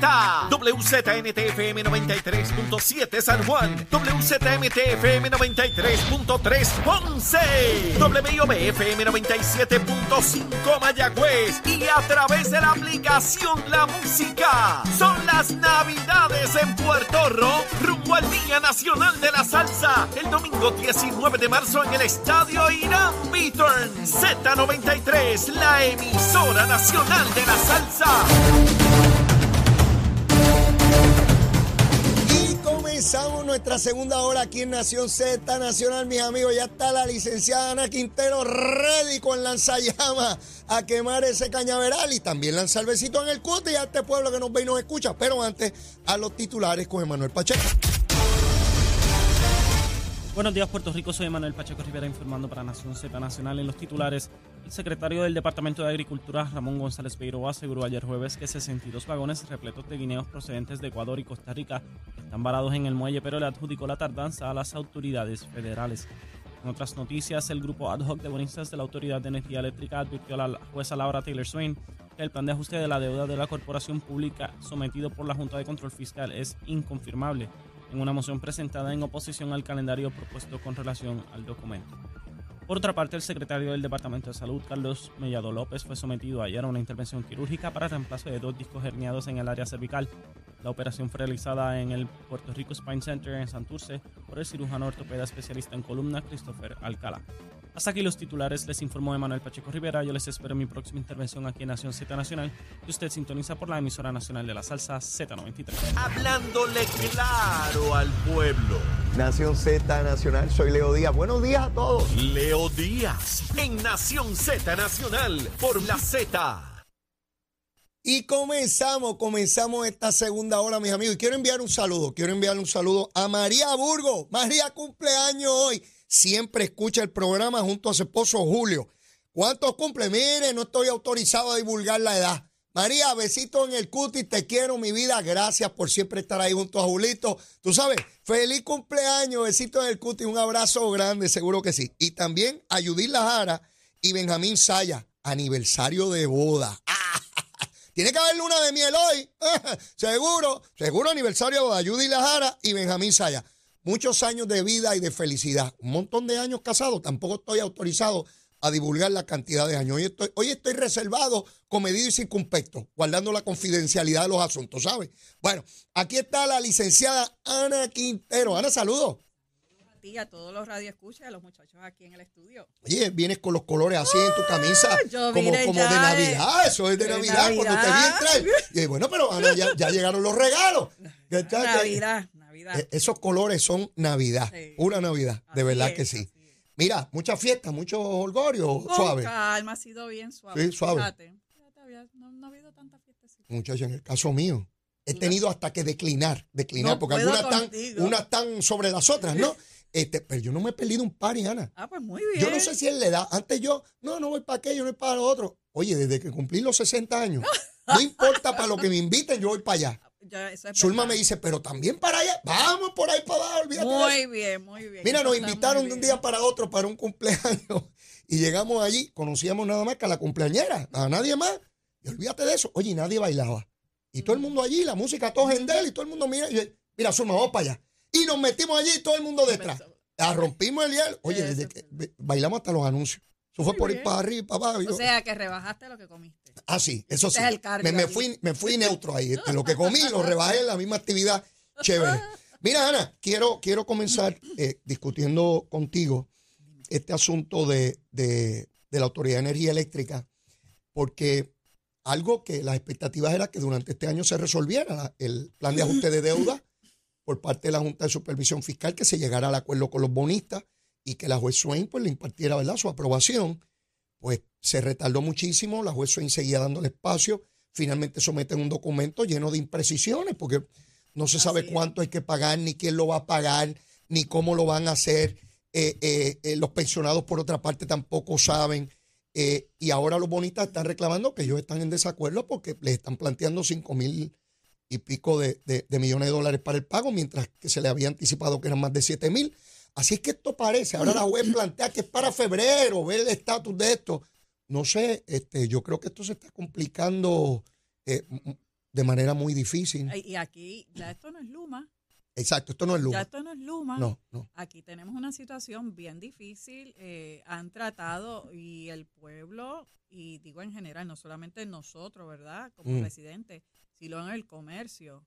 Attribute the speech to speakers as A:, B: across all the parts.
A: WZNTFM 93.7 San Juan, WZMTFM 93.3 Ponce, WIOBFM 97.5 Mayagüez y a través de la aplicación La Música. Son las Navidades en Puerto Rico, rumbo al Día Nacional de la Salsa, el domingo 19 de marzo en el Estadio Irán Beaturn Z93, la emisora nacional de la salsa.
B: Comenzamos nuestra segunda hora aquí en Nación Z Nacional, mis amigos. Ya está la licenciada Ana Quintero ready con lanzallamas a quemar ese cañaveral y también lanzar besito en el cute y a este pueblo que nos ve y nos escucha. Pero antes, a los titulares con Emanuel Pacheco.
C: Buenos días, Puerto Rico. Soy Manuel Pacheco Rivera informando para Nación Z Nacional. En los titulares, secretario del Departamento de Agricultura, Ramón González Beiro, aseguró ayer jueves que 62 vagones repletos de guineos procedentes de Ecuador y Costa Rica están varados en el muelle, pero le adjudicó la tardanza a las autoridades federales. En otras noticias, el grupo ad hoc de bonistas de la Autoridad de Energía Eléctrica advirtió a la jueza Laura Taylor Swain que el plan de ajuste de la deuda de la corporación pública sometido por la Junta de Control Fiscal es inconfirmable en una moción presentada en oposición al calendario propuesto con relación al documento. Por otra parte, el secretario del Departamento de Salud, Carlos Mellado López, fue sometido ayer a una intervención quirúrgica para reemplazo de dos discos herniados en el área cervical. La operación fue realizada en el Puerto Rico Spine Center en Santurce por el cirujano ortopeda especialista en columna Christopher Alcala. Hasta aquí los titulares, les informó Emanuel Pacheco Rivera. Yo les espero en mi próxima intervención aquí en Nación Z Nacional, que usted sintoniza por la emisora nacional de la salsa Z93.
A: Hablándole claro al pueblo.
B: Nación Z Nacional, soy Leo Díaz. Buenos días a todos.
A: Leo Díaz en Nación Z Nacional por la Z.
B: Y comenzamos, comenzamos esta segunda hora, mis amigos. Y quiero enviar un saludo, quiero enviar un saludo a María Burgo. María cumpleaños hoy. Siempre escucha el programa junto a su esposo Julio. ¿Cuántos cumple? Mire, no estoy autorizado a divulgar la edad. María, besito en el cutis, te quiero, mi vida. Gracias por siempre estar ahí junto a Julito. Tú sabes, feliz cumpleaños, besito en el cutis, un abrazo grande, seguro que sí. Y también a Judith Lajara y Benjamín Saya, aniversario de boda. Tiene que haber luna de miel hoy. seguro, seguro aniversario de boda. Judith Lajara y Benjamín Saya. Muchos años de vida y de felicidad. Un montón de años casados. Tampoco estoy autorizado a divulgar la cantidad de años. Hoy estoy, hoy estoy reservado, comedido y circunspecto, guardando la confidencialidad de los asuntos, ¿sabes? Bueno, aquí está la licenciada Ana Quintero. Ana, saludos.
D: A ti, a todos los radioescuchas, a los muchachos aquí en el estudio.
B: Oye, vienes con los colores así en tu camisa,
D: yo
B: como, como
D: ya
B: de Navidad. Eso es de,
D: de
B: Navidad, cuando te vi entrar. Y bueno, pero Ana, ya, ya llegaron los regalos.
D: Navidad, Navidad.
B: Eh, Esos colores son Navidad,
D: Sí.
B: una Navidad, de verdad
D: es,
B: que sí. Mira, mucha fiesta, mucho holgorio,
D: Con
B: suave.
D: calma, ha sido bien suave.
B: Sí, suave.
D: Fíjate, no, no ha habido tanta fiestecita.
B: Muchachos, en el caso mío, he tenido hasta que declinar, declinar,
D: No
B: porque algunas están,
D: contigo.
B: unas están sobre las otras, ¿no? Este, pero yo no me he perdido un par, Ana.
D: Ah, pues muy bien.
B: Yo no sé si es la edad. Antes yo, no, no voy para aquello, no voy para lo otro. Oye, desde que cumplí los 60 años, no importa para lo que me inviten, yo voy para allá.
D: Ya, eso es
B: Zulma me dice, pero también para allá, vamos por ahí para abajo, olvídate de eso.
D: Muy bien, muy bien.
B: Mira, nos
D: muy
B: invitaron de un día para otro para un cumpleaños y llegamos allí, conocíamos nada más que a la cumpleañera, a nadie más. Y olvídate de eso. Oye, y nadie bailaba. Y todo el mundo allí, la música, todo gendel y todo el mundo mira. Y mira, Zulma, vamos para allá. Y nos metimos allí y todo el mundo detrás. La rompimos el hielo. Oye, desde que bailamos hasta los anuncios. Eso fue por ir
D: bien.
B: para arriba y para abajo.
D: O sea, que rebajaste lo que comiste.
B: Ah, sí, eso sí.
D: Es el
B: me, fui, me fui neutro ahí. Este, Lo que comí lo rebajé en la misma actividad. Chévere. Mira, Ana, quiero, quiero comenzar eh, discutiendo contigo este asunto de, de- de la Autoridad de Energía Eléctrica, porque algo que las expectativas era que durante este año se resolviera la- el plan de ajuste de deuda por parte de la Junta de Supervisión Fiscal, que se llegara al acuerdo con los bonistas y que la juez Swain pues, le impartiera ¿verdad? su aprobación pues se retardó muchísimo, la juez Swain seguía dándole espacio, finalmente someten un documento lleno de imprecisiones, porque no se sabe
D: Así
B: cuánto hay que pagar, ni quién lo va a pagar, ni cómo lo van a hacer. Eh, eh, eh, los pensionados, por otra parte, tampoco saben. Y ahora los bonistas están reclamando que ellos están en desacuerdo porque les están planteando 5 mil y pico de, de- de millones de dólares para el pago, mientras que se le había anticipado que eran más de 7 mil. Así es que esto parece, ahora la juez plantea que es para febrero, ver el estatus de esto. No sé, este, yo creo que esto se está complicando eh, de manera muy difícil.
D: Y aquí, ya esto no es Luma.
B: Exacto, esto no es luz.
D: Ya esto no es Luma.
B: No, no.
D: Aquí tenemos una situación bien difícil. eh, han tratado y el pueblo, y digo en general, no solamente nosotros, ¿verdad? Como
B: Mm.
D: Residentes, sino en el comercio,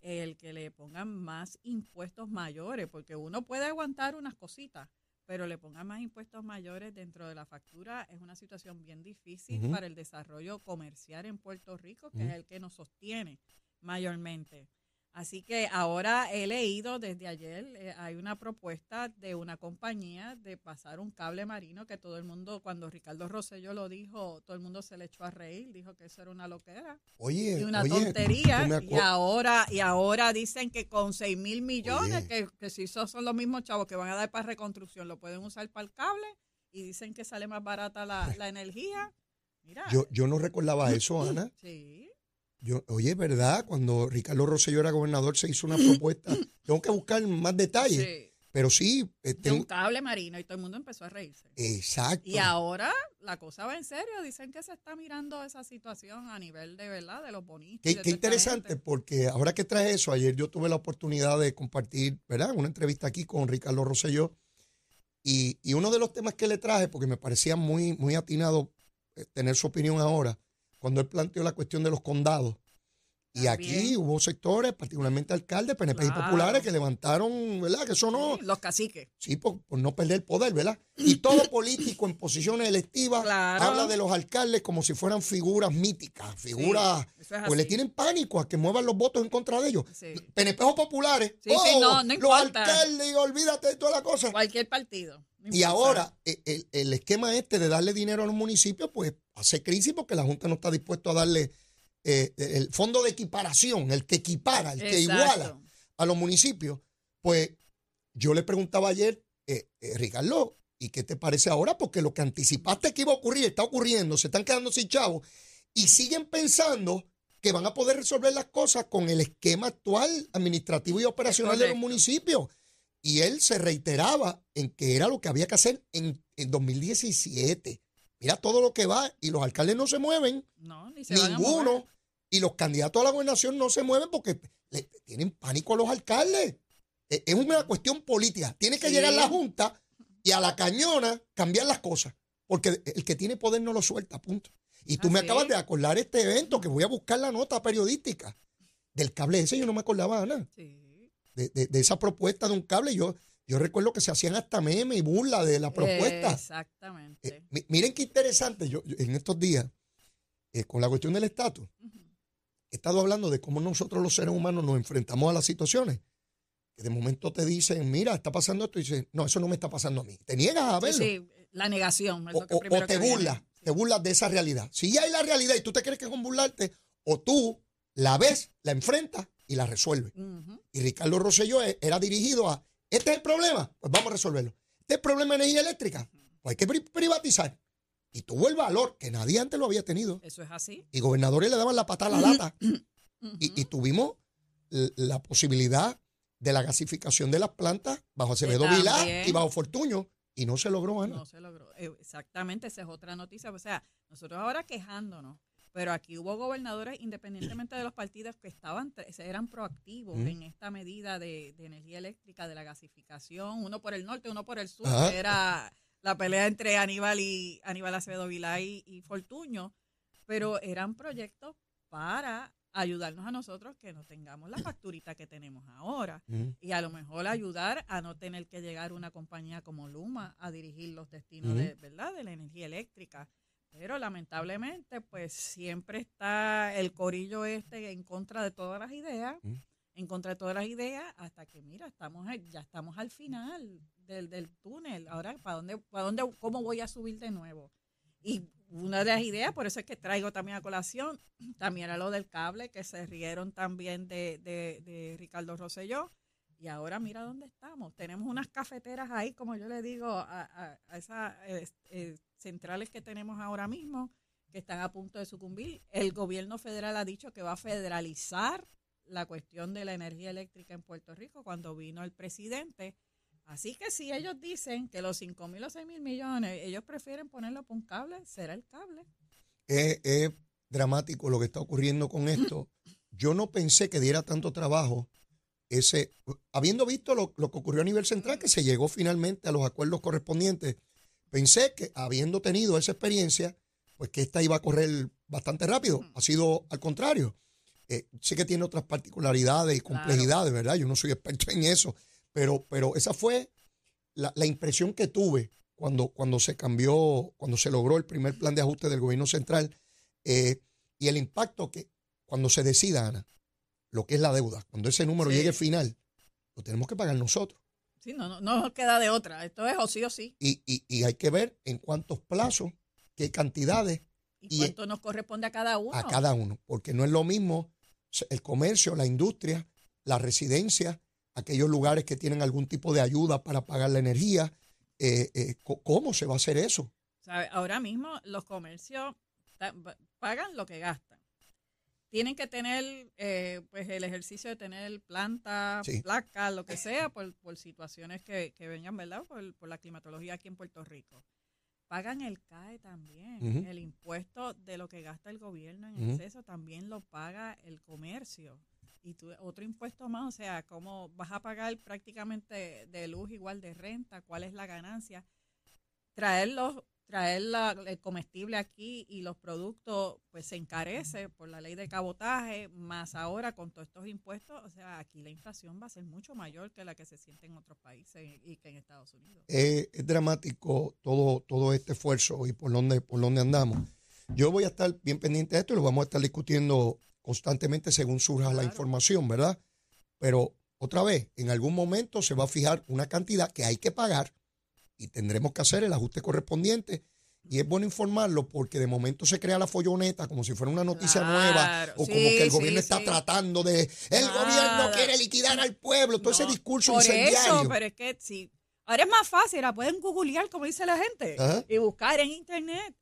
D: el que le pongan más impuestos mayores, porque uno puede aguantar unas cositas, pero le pongan más impuestos mayores dentro de la factura es una situación bien difícil para el desarrollo comercial en Puerto Rico, que es el que nos sostiene mayormente. Así que ahora he leído desde ayer, eh, hay una propuesta de una compañía de pasar un cable marino que todo el mundo, cuando Ricardo Rosselló lo dijo, todo el mundo se le echó a reír, dijo que eso era una loquera
B: Oye,
D: y una
B: oye,
D: tontería. Y ahora, y ahora dicen que con 6 mil millones,
B: Oye.
D: que, que si esos son los mismos chavos que van a dar para reconstrucción, lo pueden usar para el cable y dicen que sale más barata la, la energía. Mira,
B: yo, yo no recordaba eso, Ana.
D: sí,
B: Yo, oye, ¿verdad? Cuando Ricardo Rosselló era gobernador se hizo una propuesta. Tengo que buscar más detalles.
D: sí,
B: Pero sí, eh,
D: de un cable marino y todo el mundo empezó a reírse.
B: exacto.
D: Y ahora la cosa va en serio. Dicen que se está mirando esa situación a nivel de verdad de los bonistas. y
B: Qué, interesante, porque ahora que traes eso, ayer yo tuve la oportunidad de compartir, ¿verdad? Una entrevista aquí con Ricardo Rosselló. Y, y uno de los temas que le traje, porque me parecía muy, muy atinado eh, tener su opinión ahora, cuando él planteó la cuestión de los condados. Y aquí hubo sectores, particularmente alcaldes, PNP y populares, que levantaron, ¿verdad? Que eso no,
D: Sí, los caciques.
B: Sí, por, por no perder poder, ¿verdad? Y todo político en posiciones electivas
D: Claro.
B: habla de los alcaldes como si fueran figuras míticas, figuras,
D: es
B: pues le tienen pánico a que muevan los votos en contra de ellos.
D: Sí.
B: PNP o populares,
D: Sí, sí,
B: oh,
D: no, no
B: los alcaldes, olvídate de toda la cosa.
D: Cualquier partido. no
B: Y ahora, e- el, el esquema este de darle dinero a los municipios, pues hace crisis porque la Junta no está dispuesta a darle eh, el fondo de equiparación, el que equipara, el que
D: Exacto.
B: iguala a los municipios. Pues yo le preguntaba ayer, eh, eh, Ricardo, ¿y qué te parece ahora? Porque lo que anticipaste que iba a ocurrir está ocurriendo, se están quedando sin chavos y siguen pensando que van a poder resolver las cosas con el esquema actual administrativo y operacional de los municipios. Y él se reiteraba en que era lo que había que hacer en, en 2017. Mira todo lo que va y los alcaldes no se mueven,
D: No, ni se van a mover.
B: Y los candidatos a la gobernación no se mueven porque le tienen pánico a los alcaldes. E- Es una cuestión política. Tiene que
D: Sí.
B: llegar la Junta y a la cañona cambiar las cosas. Porque el que tiene poder no lo suelta, punto. Y tú me acabas de acordar este evento que voy a buscar la nota periodística del cable ese. Yo no me acordaba, Ana,
D: Sí.
B: de, de- de esa propuesta de un cable. Yo, yo recuerdo que se hacían hasta memes y burla de la propuesta.
D: Exactamente.
B: Eh, mi- miren qué interesante, yo, yo en estos días, eh, con la cuestión del estatus, he estado hablando de cómo nosotros los seres humanos nos enfrentamos a las situaciones. Que de momento te dicen, mira, está pasando esto, y dices, no, eso no me está pasando a mí. Te niegas a verlo.
D: sí, la negación. es
B: o,
D: lo que
B: o- te
D: viene.
B: burlas, te burlas de esa realidad. Si ya hay la realidad y tú te crees que es con burlarte, o tú la ves, la enfrentas y la resuelves. Y Ricardo Rosselló e- era dirigido a, este es el problema, pues vamos a resolverlo. Este es el problema de energía eléctrica, pues hay que pri- privatizar. Y tuvo el valor que nadie antes lo había tenido.
D: Eso es así.
B: Y gobernadores le daban la patada a la lata. Y, y tuvimos la posibilidad de la gasificación de las plantas bajo Acevedo. Vilá y bajo Fortuño. Y no se logró, Ana.
D: No se logró. Eh, Exactamente, esa es otra noticia. O sea, nosotros ahora quejándonos, pero aquí hubo gobernadores, independientemente de los partidos, que estaban, eran proactivos en esta medida de, de energía eléctrica, de la gasificación, uno por el norte, uno por el sur,
B: Ajá.
D: que era la pelea entre Aníbal y Aníbal Acevedo Vilá y, y Fortuño, pero eran proyectos para ayudarnos a nosotros que no tengamos la facturita que tenemos ahora. Y a lo mejor ayudar a no tener que llegar una compañía como Luma a dirigir los destinos de, ¿verdad? de la energía eléctrica. Pero lamentablemente, pues siempre está el corillo este en contra de todas las ideas, en contra de todas las ideas, hasta que mira, estamos ya estamos al final del, del túnel. Ahora, ¿para dónde, para dónde, cómo voy a subir de nuevo? Y una de las ideas, por eso es que traigo también a colación, también era lo del cable, que se rieron también de, de, de Ricardo Rosselló. Y ahora mira dónde estamos. Tenemos unas cafeteras ahí, como yo le digo, a, a- esas eh, centrales que tenemos ahora mismo, que están a punto de sucumbir. El gobierno federal ha dicho que va a federalizar la cuestión de la energía eléctrica en Puerto Rico cuando vino el presidente. Así que si ellos dicen que los 5 mil o 6 mil millones, ellos prefieren ponerlo por un cable, será el cable.
B: Es, es dramático lo que está ocurriendo con esto. Yo no pensé que diera tanto trabajo ese, habiendo visto lo, lo que ocurrió a nivel central, que se llegó finalmente a los acuerdos correspondientes, pensé que habiendo tenido esa experiencia, pues que esta iba a correr bastante rápido. Ha sido al contrario. Eh, sé que tiene otras particularidades y
D: Claro.
B: complejidades, ¿verdad? Yo no soy experto en eso, pero, pero esa fue la, la impresión que tuve cuando, cuando se cambió, cuando se logró el primer plan de ajuste del gobierno central eh, y el impacto que cuando se decida, Ana, lo que es la deuda, cuando ese número
D: Sí.
B: llegue al final, lo tenemos que pagar nosotros.
D: Sí, no, no, no nos queda de otra. Esto es o sí o sí.
B: Y, y- y hay que ver en cuántos plazos, qué cantidades
D: ¿Y,
B: Y-
D: cuánto nos corresponde a cada uno?
B: a cada uno, porque no es lo mismo el comercio, la industria, la residencia, aquellos lugares que tienen algún tipo de ayuda para pagar la energía. eh, eh, ¿Cómo se va a hacer eso?
D: ¿Sabe? Ahora mismo los comercios pagan lo que gastan. Tienen que tener eh, pues el ejercicio de tener planta,
B: Sí.
D: placas, lo que sea, por, por situaciones que, que vengan, ¿verdad? Por, por la climatología aquí en Puerto Rico. Pagan el CAE también. El impuesto de lo que gasta el gobierno en
B: Ujú.
D: exceso también lo paga el comercio. Y tú, otro impuesto más, o sea, ¿cómo vas a pagar prácticamente de luz igual de renta? ¿Cuál es la ganancia? traer los traer la- el comestible aquí y los productos pues se encarece por la ley de cabotaje más ahora con todos estos impuestos o sea aquí la inflación va a ser mucho mayor que la que se siente en otros países y que en Estados Unidos
B: es, es dramático todo, todo este esfuerzo y por dónde, por dónde andamos. Yo voy a estar bien pendiente de esto y lo vamos a estar discutiendo constantemente según surja la información, ¿verdad? Pero otra vez, en algún momento se va a fijar una cantidad que hay que pagar y tendremos que hacer el ajuste correspondiente. Y es bueno informarlo porque de momento se crea la folloneta como si fuera una noticia
D: Claro,
B: nueva o como que el
D: sí,
B: gobierno está
D: sí.
B: tratando de... El gobierno quiere liquidar al pueblo, todo ese discurso
D: por
B: incendiario.
D: eso pero es que sí ahora es más fácil la pueden googlear como dice la gente
B: Ajá.
D: y buscar en internet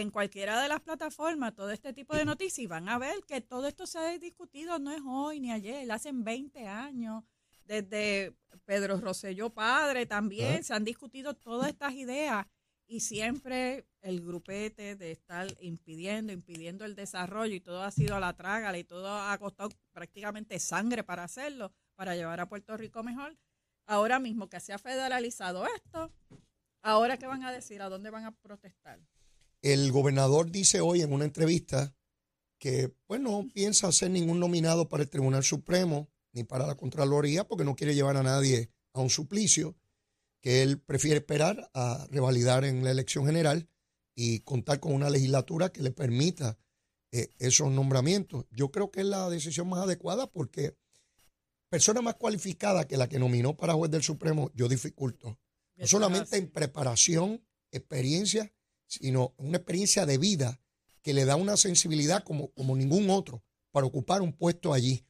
D: en cualquiera de las plataformas todo este tipo de noticias y van a ver que todo esto se ha discutido no es hoy ni ayer, hacen 20 años. Desde Pedro Rosselló padre también se han discutido todas estas ideas y siempre el grupete de estar impidiendo, impidiendo el desarrollo y todo ha sido a la trágala y todo ha costado prácticamente sangre para hacerlo, para llevar a Puerto Rico mejor. Ahora mismo que se ha federalizado esto, ahora qué van a decir, a dónde van a protestar.
B: El gobernador dice hoy en una entrevista que pues no piensa hacer ningún nominado para el Tribunal Supremo ni para la Contraloría porque no quiere llevar a nadie a un suplicio, que él prefiere esperar a revalidar en la elección general y contar con una legislatura que le permita eh, esos nombramientos. Yo creo que es la decisión más adecuada porque persona más cualificada que la que nominó para juez del Supremo, yo dificulto. No solamente en preparación, experiencia, sino una experiencia de vida que le da una sensibilidad como, como ningún otro para ocupar un puesto allí.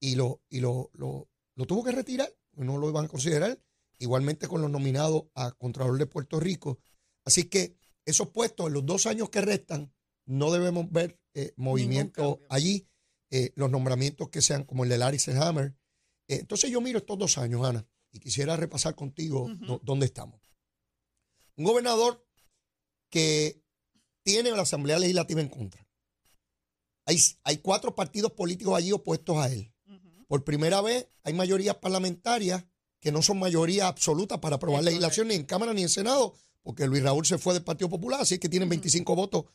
B: Y lo, y lo, lo, lo tuvo que retirar, no lo iban a considerar, igualmente con los nominados a Contralor de Puerto Rico. Así que esos puestos en los dos años que restan, no debemos ver eh, movimiento allí, eh, los nombramientos que sean como el de Larry Selhammer. Eh, entonces yo miro estos dos años, Ana, y quisiera repasar contigo dónde estamos. Un gobernador que tiene la Asamblea Legislativa en contra. Hay, hay cuatro partidos políticos allí opuestos a él. Por primera vez hay mayorías parlamentarias que no son mayoría absoluta para aprobar legislación ni en Cámara ni en Senado, porque Luis Raúl se fue del Partido Popular, así que tienen 25 votos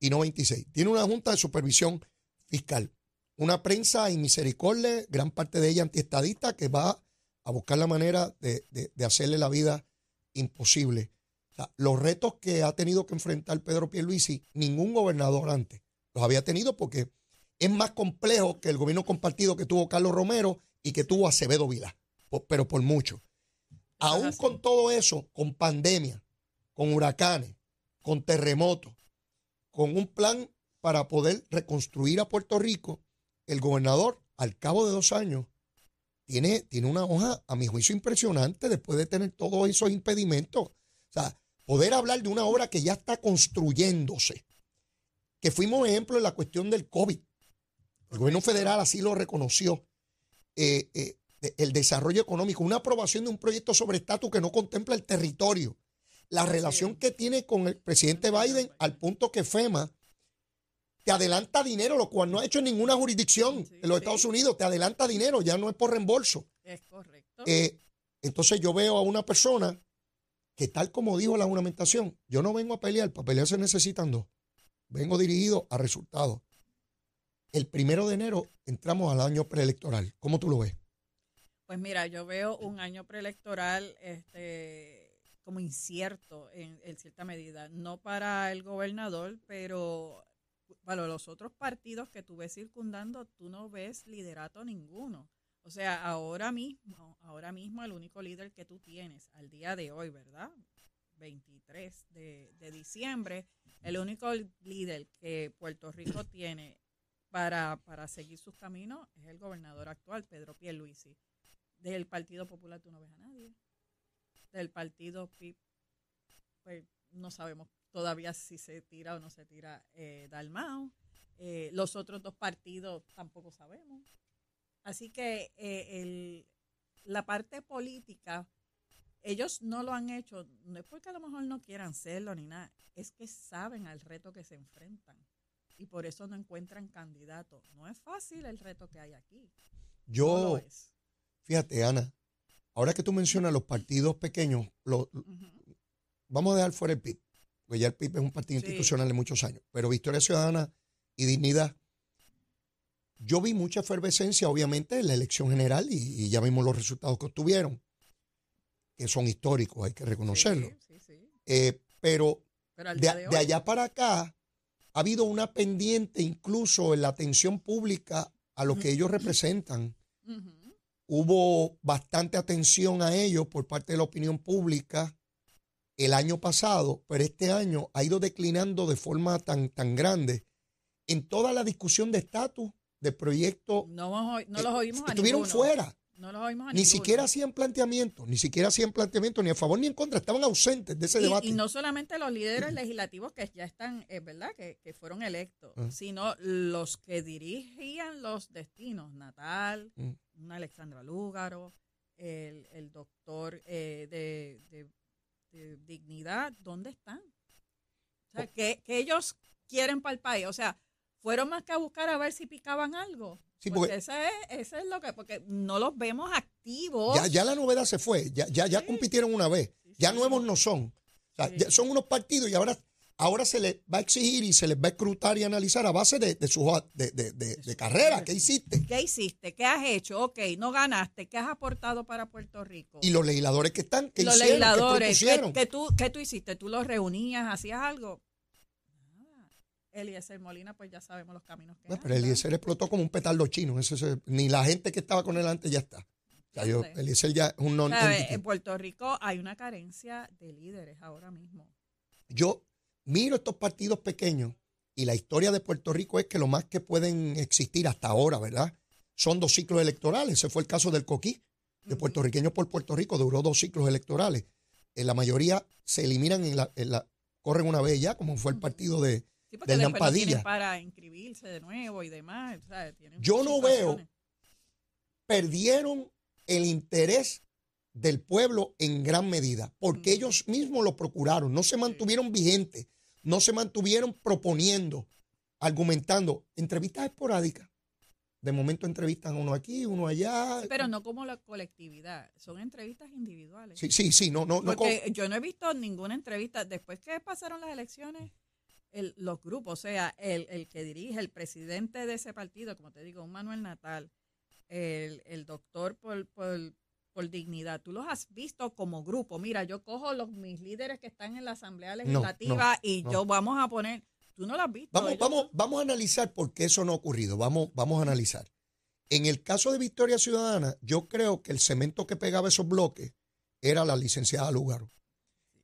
B: y no 26. Tiene una junta de supervisión fiscal, una prensa inmisericordia, gran parte de ella antiestadista, que va a buscar la manera de, de hacerle la vida imposible. O sea, los retos que ha tenido que enfrentar Pedro Pierluisi, ningún gobernador antes los había tenido porque es más complejo que el gobierno compartido que tuvo Carlos Romero y que tuvo Acevedo Vila, pero por mucho. Aún con todo eso, con pandemia, con huracanes, con terremotos, con un plan para poder reconstruir a Puerto Rico, el gobernador, al cabo de dos años, tiene, tiene una hoja, a mi juicio, impresionante después de tener todos esos impedimentos. O sea, poder hablar de una obra que ya está construyéndose, que fuimos ejemplo en la cuestión del COVID. El gobierno federal así lo reconoció. Eh, eh, el desarrollo económico, una aprobación de un proyecto sobre estatus que no contempla el territorio, la relación que tiene con el presidente Biden al punto que FEMA te adelanta dinero, lo cual no ha hecho en ninguna jurisdicción en los Estados Unidos, te adelanta dinero, ya no es por reembolso.
D: Es correcto.
B: Eh, entonces yo veo a una persona que tal como dijo la juramentación, yo no vengo a pelear, para pelear se necesitan dos. Vengo dirigido a resultados. El primero de enero entramos al año preelectoral. ¿Cómo tú lo ves?
D: Pues mira, yo veo un año preelectoral este, como incierto en, cierta medida, no para el gobernador, pero para los otros partidos que tú ves circundando, tú no ves liderato ninguno. O sea, ahora mismo, ahora mismo el único líder que tú tienes al día de hoy, ¿verdad? 23 de, de diciembre, el único líder que Puerto Rico tiene para, para seguir sus caminos es el gobernador actual, Pedro Pierluisi. Del Partido Popular tú no ves a nadie. Del Partido PIB, pues no sabemos todavía si se tira o no se tira eh, Dalmao. Eh, los otros dos partidos tampoco sabemos. Así que eh, el, la parte política, ellos no lo han hecho, no es porque a lo mejor no quieran hacerlo ni nada, es que saben al reto que se enfrentan y por eso no encuentran candidatos. No es fácil el reto que hay aquí.
B: Yo, Fíjate, Ana, ahora que tú mencionas los partidos pequeños, vamos a dejar fuera el PIB, porque ya el PIB es un partido institucional de muchos años, pero Victoria Ciudadana y Dignidad. Yo vi mucha efervescencia, obviamente, en la elección general y, ya vimos los resultados que obtuvieron, que son históricos, hay que reconocerlo. Eh, pero, de, de allá para acá ha habido una pendiente incluso en la atención pública a lo que ellos representan. Hubo bastante atención a ellos por parte de la opinión pública el año pasado, pero este año ha ido declinando de forma tan, tan grande. En toda la discusión de estatus de proyecto.
D: No, no los oímos
B: Estuvieron fuera.
D: No los oímos
B: Ni siquiera hacían planteamientos, ni siquiera hacían planteamientos ni a favor ni en contra, estaban ausentes de ese debate.
D: Y no solamente los líderes legislativos que ya están, es verdad, que, fueron electos, sino los que dirigían los destinos, Natal, mm una Alexandra Lúgaro, el, el doctor eh, de, dignidad, ¿dónde están? O sea, que, ellos quieren para el país. O sea, fueron más que a buscar a ver si picaban algo. Sí, porque, ese, es, es, lo que, porque no los vemos activos.
B: Ya, ya la novedad se fue, ya, ya, ya compitieron una vez, ya nuevos no son. O sea, son unos partidos y ahora ahora se les va a exigir y se les va a escrutar y analizar a base de, de su de, de, de, carrera. ¿Qué hiciste?
D: ¿Qué hiciste? ¿Qué has hecho? Ok, no ganaste. ¿Qué has aportado para Puerto Rico?
B: Y los legisladores que están, ¿qué
D: los
B: hicieron?
D: Legisladores, ¿qué, tú, ¿Qué tú hiciste? ¿Tú los reunías? ¿Hacías algo? Eliezer Molina, pues ya sabemos los caminos que
B: no, Pero Eliezer explotó como un petardo chino. ni la gente que estaba con él antes ya está. Sea, yo, Eliezer ya es un non
D: En Puerto Rico hay una carencia de líderes ahora mismo.
B: Yo, miro estos partidos pequeños y la historia de Puerto Rico es que lo más que pueden existir hasta ahora, ¿verdad? Son dos ciclos electorales. Ese fue el caso del Coquí, de puertorriqueños por Puerto Rico, duró dos ciclos electorales. En la mayoría se eliminan en la, corren una vez ya, como fue el partido de,
D: sí, de para inscribirse de nuevo y demás.
B: Yo no veo, perdieron el interés del pueblo en gran medida, porque ellos mismos lo procuraron, no se mantuvieron vigentes no se mantuvieron proponiendo, argumentando, entrevistas esporádicas. de momento entrevistan uno aquí, uno allá.
D: Pero no como la colectividad, son entrevistas individuales.
B: Sí, sí, sí, no, no, no.
D: Porque yo no he visto ninguna entrevista después que pasaron las elecciones. El, los grupos, o sea, el, el que dirige, el presidente de ese partido, como te digo, un Manuel Natal, el, el doctor por, por, por dignidad, tú los has visto como grupo. Mira, yo cojo los mis líderes que están en la Asamblea Legislativa y yo vamos a poner, tú no lo has visto.
B: Vamos, vamos, vamos a analizar por qué eso no ha ocurrido. Vamos, vamos a analizar. En el caso de Victoria Ciudadana, yo creo que el cemento que pegaba esos bloques era la licenciada Lugaro.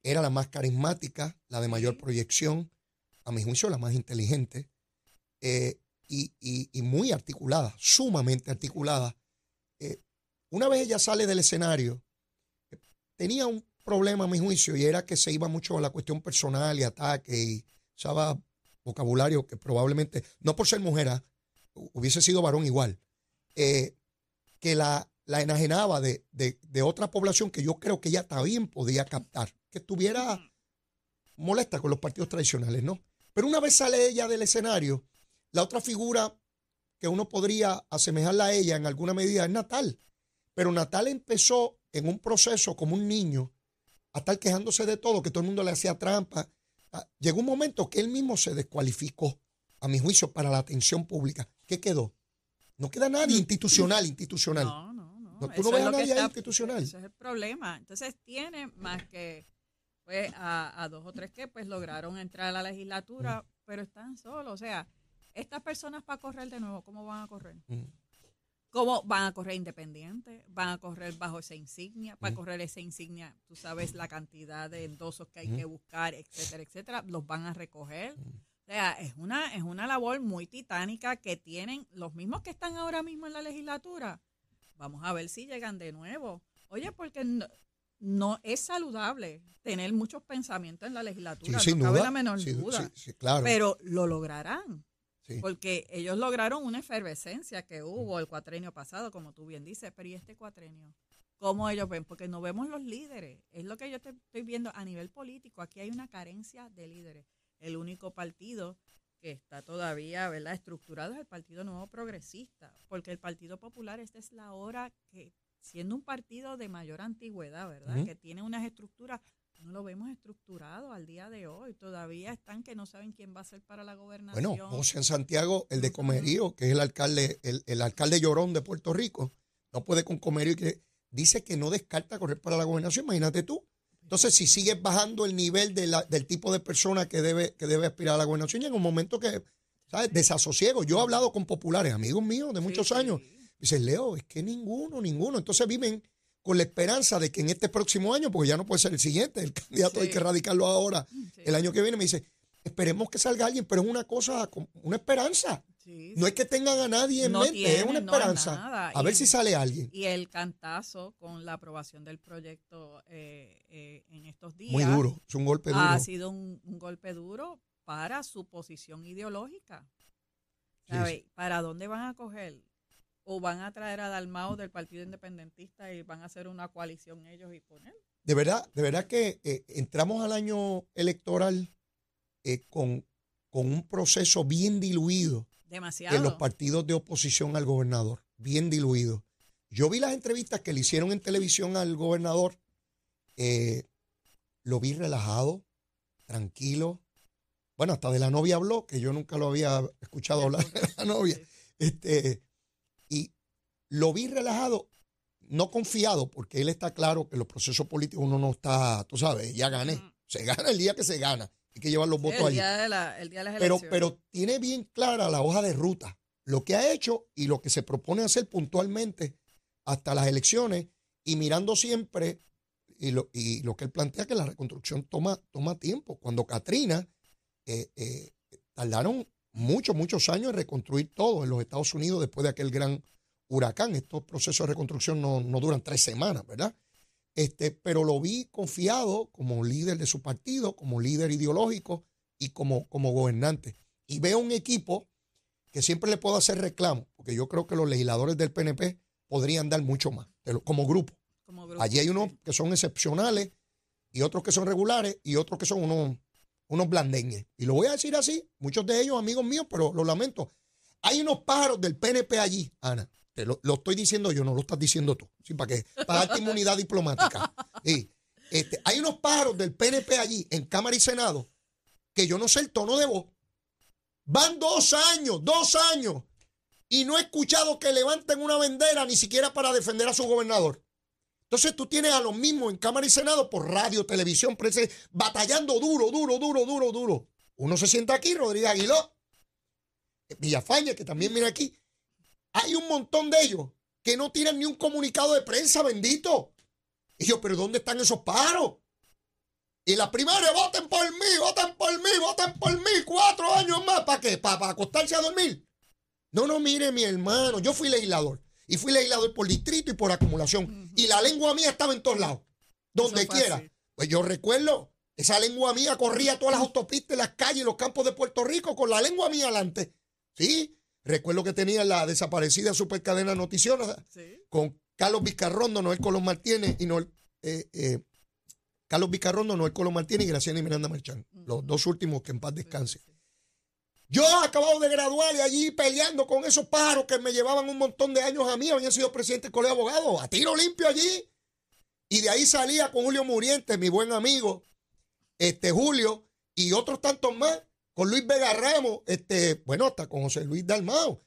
B: Era la más carismática, la de mayor proyección, a mi juicio la más inteligente eh, y, muy articulada, sumamente articulada. Eh, una vez ella sale del escenario, tenía un problema a mi juicio y era que se iba mucho a la cuestión personal y ataque y usaba vocabulario que probablemente, no por ser mujer, ¿ah? hubiese sido varón igual, eh, que la, enajenaba de, de, de, otra población que yo creo que ella también podía captar, que estuviera molesta con los partidos tradicionales, ¿no? Pero una vez sale ella del escenario, la otra figura que uno podría asemejarla a ella en alguna medida es Natal. Pero Natal empezó en un proceso como un niño a estar quejándose de todo, que todo el mundo le hacía trampa. Ah, llegó un momento que él mismo se descualificó, a mi juicio, para la atención pública. ¿Qué quedó? No queda nadie mm. institucional, institucional.
D: No, no, no.
B: tú no ves a nadie institucional.
D: Ese es el problema. Entonces tiene más que pues a, dos o tres que pues lograron entrar a la legislatura, mm. pero están solos. O sea, estas personas para correr de nuevo, ¿cómo van a correr? Mm. ¿Cómo van a correr independientes? ¿Van a correr bajo esa insignia? Para mm. correr esa insignia, tú sabes la cantidad de endosos que hay que buscar, etcétera, etcétera. Los van a recoger. O sea, es una, es una labor muy titánica que tienen los mismos que están ahora mismo en la legislatura. Vamos a ver si llegan de nuevo. Oye, porque no es saludable tener muchos pensamientos en la legislatura, no cabe la menor duda. Pero lo lograrán. Porque ellos lograron una efervescencia que hubo el cuatrenio pasado, como tú bien dices, pero ¿y este cuatrenio? ¿Cómo ellos ven? Porque no vemos los líderes. Es lo que yo estoy viendo a nivel político. Aquí hay una carencia de líderes. El único partido que está todavía ¿verdad? estructurado es el Partido Nuevo Progresista, porque el Partido Popular, esta es la hora que siendo un partido de mayor antigüedad, ¿verdad? Que tiene unas estructuras, no lo vemos estructurado al día de hoy. Todavía están que no saben quién va a ser para la gobernación.
B: Bueno, José en Santiago, el de Comerío, que es el alcalde, el, alcalde llorón de Puerto Rico, no puede con Comerío y que dice que no descarta correr para la gobernación. Imagínate tú. Entonces, si sigues bajando el nivel de la, del tipo de persona que debe, que debe aspirar a la gobernación, llega un momento que, ¿sabes? Desasosiego. Yo he hablado con populares, amigos míos de muchos años, Dice, Leo, es que ninguno, ninguno. Entonces viven con la esperanza de que en este próximo año, porque ya no puede ser el siguiente, el candidato hay que radicarlo ahora, el año que viene, me dice, esperemos que salga alguien, pero es una cosa, una esperanza. no es que tengan a nadie en mente, es una esperanza. a ver si sale alguien.
D: Y el cantazo con la aprobación del proyecto eh, eh, en estos días.
B: Muy duro, es un golpe duro.
D: Ha sido un, golpe duro para su posición ideológica. ¿Para dónde van a coger? O van a traer a Dalmao del Partido Independentista y van a hacer una coalición ellos y poner.
B: De verdad, de verdad que eh, entramos al año electoral eh, con, con, un proceso bien diluido
D: Demasiado.
B: en los partidos de oposición al gobernador, bien diluido. Yo vi las entrevistas que le hicieron en televisión al gobernador, eh, lo vi relajado, tranquilo. Bueno, hasta de la novia habló, que yo nunca lo había escuchado hablar de la novia. Este, lo vi relajado, no confiado, porque él está claro que los procesos políticos uno no está, tú sabes, ya gané. Se gana el día que se gana. Hay que llevar los votos
D: el Día de la, el día de las
B: pero, pero tiene bien clara la hoja de ruta, lo que ha hecho y lo que se propone hacer puntualmente hasta las elecciones y mirando siempre y lo, y lo que él plantea que la reconstrucción toma, toma tiempo. Cuando Katrina eh, eh, tardaron muchos, muchos años en reconstruir todo en los Estados Unidos después de aquel gran huracán. Estos procesos de reconstrucción no, duran tres semanas, ¿verdad? Este, pero lo vi confiado como líder de su partido, como líder ideológico y como, como gobernante. Y veo un equipo que siempre le puedo hacer reclamo, porque yo creo que los legisladores del PNP podrían dar mucho más, como grupo. Allí hay unos que son excepcionales y otros que son regulares y otros que son unos unos blandeñes. Y lo voy a decir así, muchos de ellos amigos míos, pero lo lamento. Hay unos pájaros del PNP allí, Ana. Te lo, lo estoy diciendo yo, no lo estás diciendo tú. Sí, para que para darte inmunidad diplomática. Sí. Este, hay unos pájaros del PNP allí, en Cámara y Senado, que yo no sé el tono de voz. Van dos años, dos años, y no he escuchado que levanten una bandera ni siquiera para defender a su gobernador. Entonces tú tienes a los mismos en Cámara y Senado por radio, televisión, prensa, batallando duro, duro, duro, duro, duro. Uno se sienta aquí, Rodríguez Aguiló, Villafaña, que también viene aquí. Hay un montón de ellos que no tienen ni un comunicado de prensa, bendito. Y yo, pero ¿dónde están esos pájaros? Y la primaria, voten por mí, voten por mí, voten por mí, cuatro años más. ¿Para qué? ¿Para, acostarse a dormir? No, no, mire, mi hermano, yo fui legislador. Y fui legislador por distrito y por acumulación. Y la lengua mía estaba en todos lados, donde quiera. Pues yo recuerdo, esa lengua mía corría todas las autopistas, las calles y los campos de Puerto Rico con la lengua mía adelante. Sí, recuerdo que tenía la desaparecida supercadena noticiosa con Carlos Vizcarrondo, Noel Colón Martínez y Noel, eh, eh, Carlos Vizcarrondo, Noel Colón Martínez y Graciela y Miranda Marchán. Los dos últimos que en paz descanse. Yo acabado de graduar y allí peleando con esos pájaros que me llevaban un montón de años a mí, habían sido presidente del colegio de abogados, a tiro limpio allí. Y de ahí salía con Julio Muriente, mi buen amigo, este Julio, y otros tantos más con Luis Vega Ramos, este, bueno, hasta con José Luis Dalmao,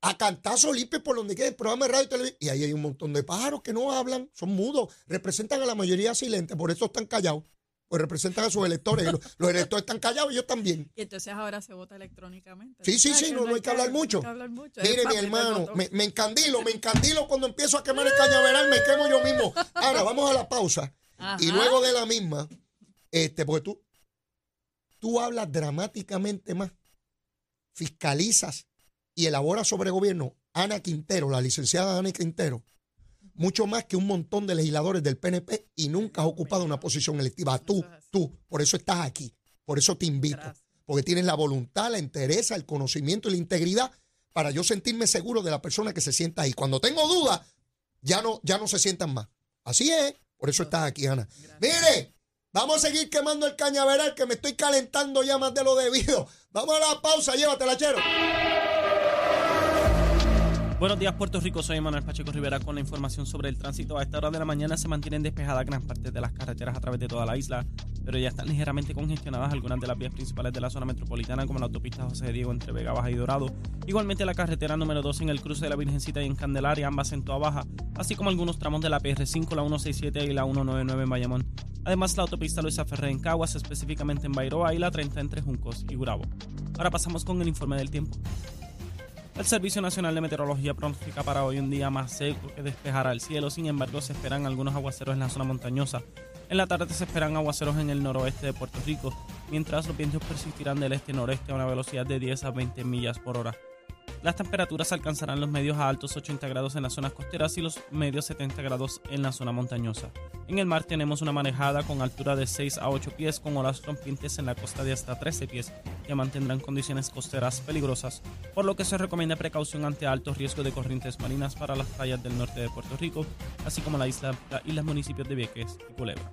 B: a cantazo limpio por donde quede el programa de radio y televisión. Y ahí hay un montón de pájaros que no hablan, son mudos, representan a la mayoría silente, por eso están callados. Pues representan a sus electores. Los, los, electores están callados y ellos también.
D: Y entonces ahora se vota electrónicamente.
B: Sí, sí, sí, no, hay que hablar mucho. Mire, mi hermano, me, me, encandilo, me encandilo cuando empiezo a quemar el cañaveral, me quemo yo mismo. Ahora, vamos a la pausa. Y luego de la misma, este, porque tú, tú hablas dramáticamente más, fiscalizas y elaboras sobre gobierno Ana Quintero, la licenciada Ana Quintero, mucho más que un montón de legisladores del PNP y nunca has ocupado una posición electiva. Tú, tú, por eso estás aquí, por eso te invito, porque tienes la voluntad, la interés, el conocimiento y la integridad para yo sentirme seguro de la persona que se sienta ahí. Cuando tengo dudas, ya no, ya no se sientan más. Así es, por eso estás aquí, Ana. Mire, Vamos a seguir quemando el cañaveral que me estoy calentando ya más de lo debido. Vamos a la pausa, llévatela, chero.
C: Buenos días, Puerto Rico. Soy Manuel Pacheco Rivera con la información sobre el tránsito. A esta hora de la mañana se mantienen despejadas gran parte de las carreteras a través de toda la isla, pero ya están ligeramente congestionadas algunas de las vías principales de la zona metropolitana, como la autopista José Diego entre Vega Baja y Dorado. Igualmente la carretera número 2 en el cruce de la Virgencita y en Candelaria, ambas en Toa Baja, así como algunos tramos de la PR5, la 167 y la 199 en Bayamón. Además, la autopista Luisa Ferré en Caguas, específicamente en Bairoa, y la 30 entre Juncos y Gurabo. Ahora pasamos con el informe del tiempo. El Servicio Nacional de Meteorología pronostica para hoy un día más seco que despejará el cielo, sin embargo se esperan algunos aguaceros en la zona montañosa. En la tarde se esperan aguaceros en el noroeste de Puerto Rico, mientras los vientos persistirán del este-noreste a una velocidad de 10 a 20 millas por hora. Las temperaturas alcanzarán los medios a altos 80 grados en las zonas costeras y los medios 70 grados en la zona montañosa. En el mar tenemos una manejada con altura de 6 a 8 pies con olas rompientes en la costa de hasta 13 pies que mantendrán condiciones costeras peligrosas, por lo que se recomienda precaución ante altos riesgos de corrientes marinas para las playas del norte de Puerto Rico, así como la isla y los municipios de Vieques y Culebra.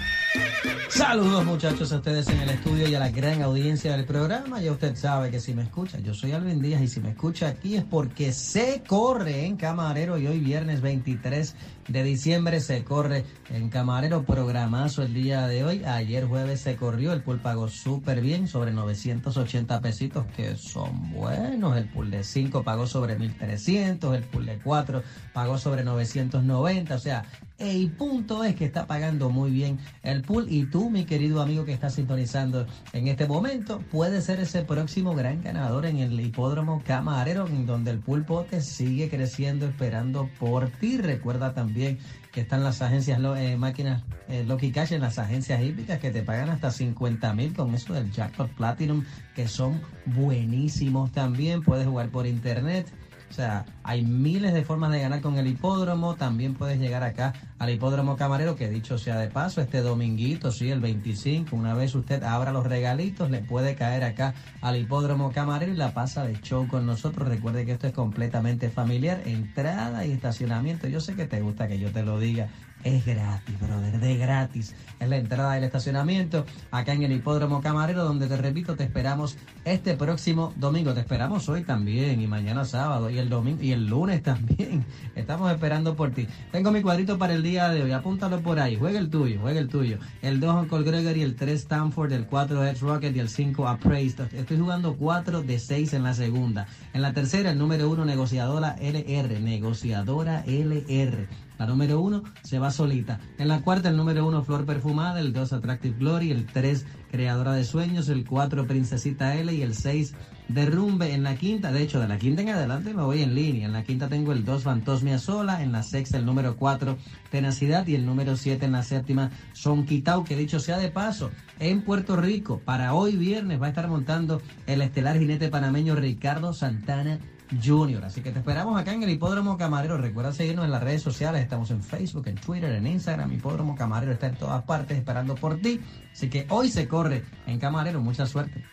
E: Saludos muchachos a ustedes en el estudio y a la gran audiencia del programa. Ya usted sabe que si me escucha, yo soy Alvin Díaz y si me escucha aquí es porque se corre en Camarero y hoy viernes 23 de diciembre se corre en Camarero, programazo el día de hoy. Ayer jueves se corrió, el pool pagó súper bien, sobre 980 pesitos, que son buenos. El pool de 5 pagó sobre 1300, el pool de 4 pagó sobre 990. O sea, el punto es que está pagando muy bien el pool. Y tú, mi querido amigo que está sintonizando en este momento, puede ser ese próximo gran ganador en el hipódromo Camarero, en donde el pulpote sigue creciendo esperando por ti. Recuerda también que están las agencias eh, máquinas eh, Cash en las agencias hípicas que te pagan hasta 50 mil con eso del Jackpot Platinum que son buenísimos también puedes jugar por internet O sea, hay miles de formas de ganar con el hipódromo. También puedes llegar acá al hipódromo camarero, que dicho sea de paso, este dominguito, sí, el 25, una vez usted abra los regalitos, le puede caer acá al hipódromo camarero y la pasa de show con nosotros. Recuerde que esto es completamente familiar, entrada y estacionamiento. Yo sé que te gusta que yo te lo diga es gratis, brother, de gratis. Es la entrada del estacionamiento acá en el Hipódromo Camarero, donde te repito, te esperamos este próximo domingo. Te esperamos hoy también y mañana sábado y el domingo y el lunes también. Estamos esperando por ti. Tengo mi cuadrito para el día de hoy. Apúntalo por ahí. Juega el tuyo, juega el tuyo. El 2 Uncle Gregory, el 3 Stanford, el 4 Edge Rocket y el 5 Appraised. Estoy jugando 4 de 6 en la segunda. En la tercera, el número 1 negociadora LR. Negociadora LR. La número uno se va solita. En la cuarta, el número uno, Flor Perfumada. El dos, Attractive Glory. El tres, Creadora de Sueños. El cuatro, Princesita L. Y el seis, Derrumbe. En la quinta, de hecho, de la quinta en adelante me voy en línea. En la quinta tengo el dos, Fantosmia Sola. En la sexta, el número cuatro, Tenacidad. Y el número siete, en la séptima, Son Quitao. Que dicho sea de paso, en Puerto Rico, para hoy viernes, va a estar montando el estelar jinete panameño Ricardo Santana Junior. Así que te esperamos acá en el Hipódromo Camarero. Recuerda seguirnos en las redes sociales. Estamos en Facebook, en Twitter, en Instagram. Hipódromo Camarero está en todas partes esperando por ti. Así que hoy se corre en Camarero. Mucha suerte.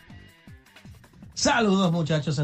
E: Saludos muchachos.